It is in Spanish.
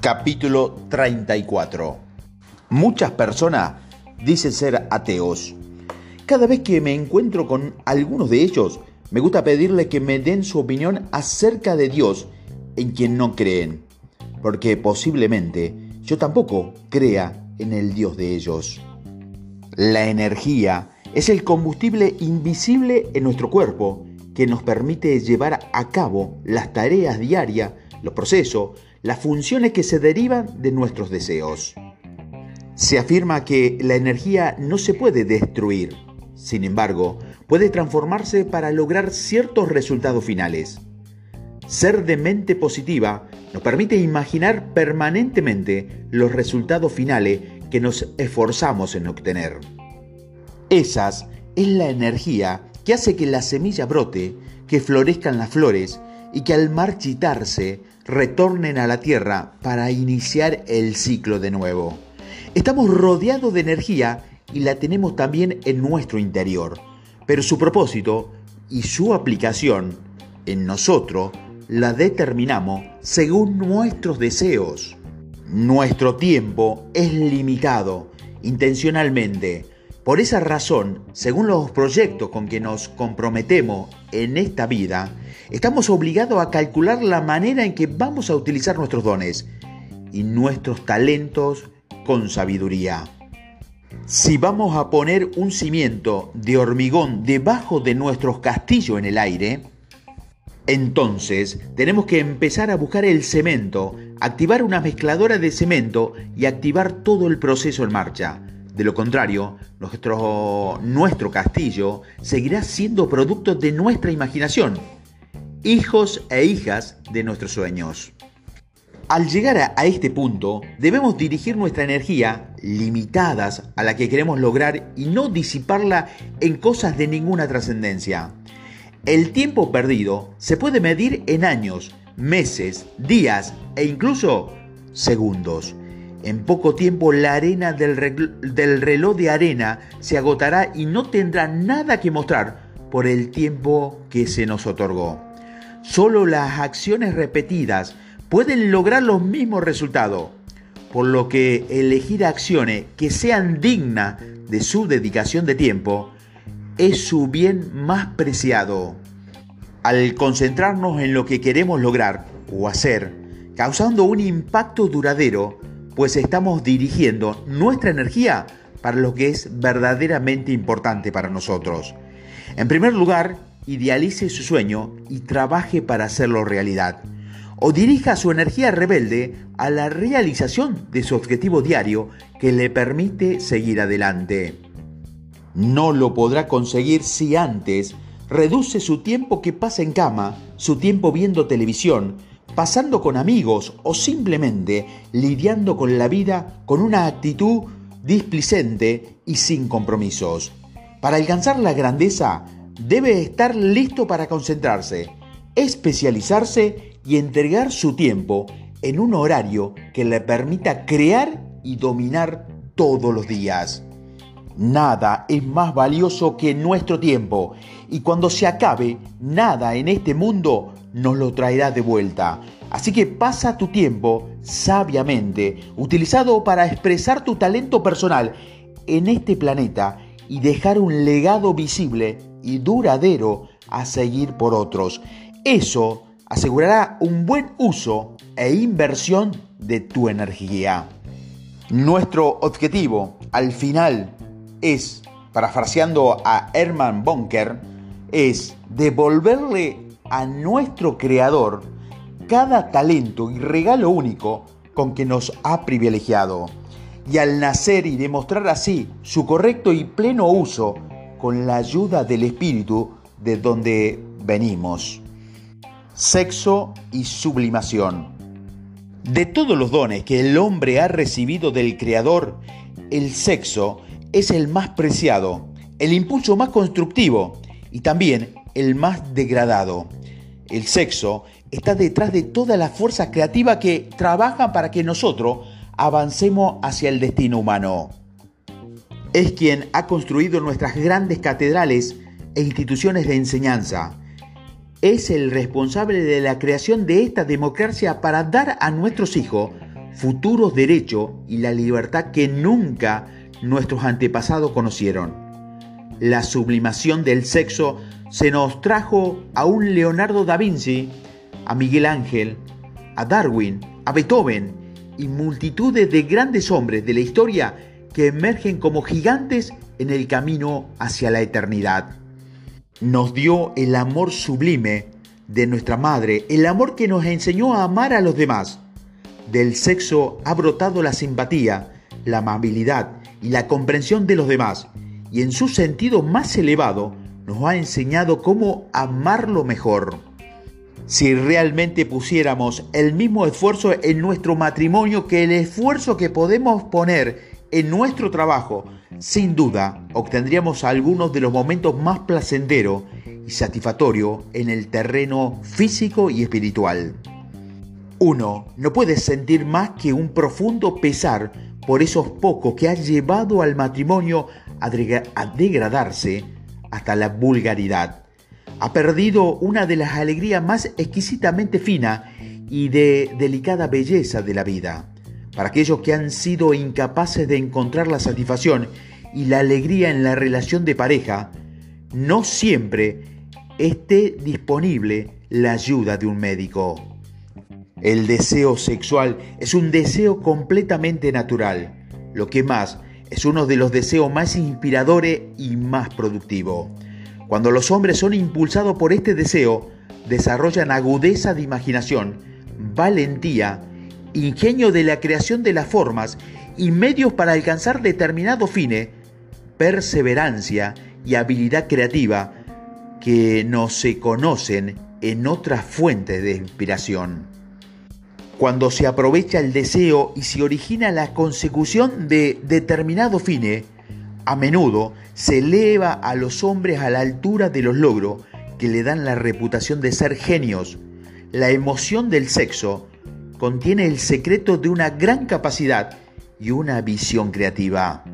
Capítulo 34. Muchas personas dicen ser ateos. Cada vez que me encuentro con algunos de ellos, me gusta pedirle que me den su opinión acerca de Dios en quien no creen, porque posiblemente yo tampoco crea en el Dios de ellos. La energía es el combustible invisible en nuestro cuerpo que nos permite llevar a cabo las tareas diarias, los procesos, las funciones que se derivan de nuestros deseos. Se afirma que la energía no se puede destruir, sin embargo, puede transformarse para lograr ciertos resultados finales. Ser de mente positiva nos permite imaginar permanentemente los resultados finales que nos esforzamos en obtener. Esas es la energía que hace que la semilla brote, que florezcan las flores y que al marchitarse retornen a la tierra para iniciar el ciclo de nuevo. Estamos rodeados de energía y la tenemos también en nuestro interior, pero su propósito y su aplicación en nosotros la determinamos según nuestros deseos. Nuestro tiempo es limitado intencionalmente. Por esa razón, según los proyectos con que nos comprometemos en esta vida, estamos obligados a calcular la manera en que vamos a utilizar nuestros dones y nuestros talentos con sabiduría. Si vamos a poner un cimiento de hormigón debajo de nuestros castillos en el aire, entonces tenemos que empezar a buscar el cemento, activar una mezcladora de cemento y activar todo el proceso en marcha. De lo contrario, nuestro, castillo seguirá siendo producto de nuestra imaginación, hijos e hijas de nuestros sueños. Al llegar a, este punto, debemos dirigir nuestra energía, limitadas a la que queremos lograr, y no disiparla en cosas de ninguna trascendencia. El tiempo perdido se puede medir en años, meses, días e incluso segundos. En poco tiempo la arena del, del, reloj de arena se agotará y no tendrá nada que mostrar por el tiempo que se nos otorgó. Solo las acciones repetidas pueden lograr los mismos resultados, por lo que elegir acciones que sean dignas de su dedicación de tiempo es su bien más preciado. Al concentrarnos en lo que queremos lograr o hacer, causando un impacto duradero, pues estamos dirigiendo nuestra energía para lo que es verdaderamente importante para nosotros. En primer lugar, idealice su sueño y trabaje para hacerlo realidad o dirija su energía rebelde a la realización de su objetivo diario que le permite seguir adelante. No lo podrá conseguir si antes reduce su tiempo que pasa en cama, su tiempo viendo televisión, pasando con amigos o simplemente lidiando con la vida con una actitud displicente y sin compromisos. Para alcanzar la grandeza debe estar listo para concentrarse, especializarse y entregar su tiempo en un horario que le permita crear y dominar todos los días. Nada es más valioso que nuestro tiempo y cuando se acabe, nada en este mundo nos lo traerá de vuelta. Así que pasa tu tiempo sabiamente, utilizado para expresar tu talento personal en este planeta y dejar un legado visible y duradero a seguir por otros. Eso asegurará un buen uso e inversión de tu energía. Nuestro objetivo al final es, parafraseando a Hermann Bonker, es devolverle a nuestro creador cada talento y regalo único con que nos ha privilegiado. Y al nacer y demostrar así su correcto y pleno uso con la ayuda del Espíritu de donde venimos sexo y sublimación. De todos los dones que el hombre ha recibido del Creador, el sexo es el más preciado, el impulso más constructivo y también el más degradado. El sexo está detrás de todas las fuerzas creativas que trabajan para que nosotros avancemos hacia el destino humano. Es quien ha construido nuestras grandes catedrales e instituciones de enseñanza es el responsable de la creación de esta democracia para dar a nuestros hijos futuros derechos y la libertad que nunca nuestros antepasados conocieron. La sublimación del sexo se nos trajo a un Leonardo da Vinci, a Miguel Ángel, a Darwin, a Beethoven y multitudes de grandes hombres de la historia que emergen como gigantes en el camino hacia la eternidad. Nos dio el amor sublime de nuestra madre, el amor que nos enseñó a amar a los demás. Del sexo ha brotado la simpatía, la amabilidad y la comprensión de los demás, y en su sentido más elevado nos ha enseñado cómo amarlo mejor. Si realmente pusiéramos el mismo esfuerzo en nuestro matrimonio que el esfuerzo que podemos poner en nuestro trabajo, sin duda obtendríamos algunos de los momentos más placenteros y satisfactorios en el terreno físico y espiritual. Uno no puede sentir más que un profundo pesar por esos pocos que ha llevado al matrimonio a, degradarse hasta la vulgaridad. Ha perdido una de las alegrías más exquisitamente fina y de delicada belleza de la vida. Para aquellos que han sido incapaces de encontrar la satisfacción y la alegría en la relación de pareja, no siempre esté disponible la ayuda de un médico. El deseo sexual es un deseo completamente natural. Lo que más es uno de los deseos más inspiradores y más productivos. Cuando los hombres son impulsados por este deseo, desarrollan agudeza de imaginación, valentía, ingenio de la creación de las formas y medios para alcanzar determinado fines, perseverancia y habilidad creativa que no se conocen en otras fuentes de inspiración cuando se aprovecha el deseo y se origina la consecución de determinado fines, a menudo se eleva a los hombres a la altura de los logros que le dan la reputación de ser genios. La emoción del sexo contiene el secreto de una gran capacidad y una visión creativa.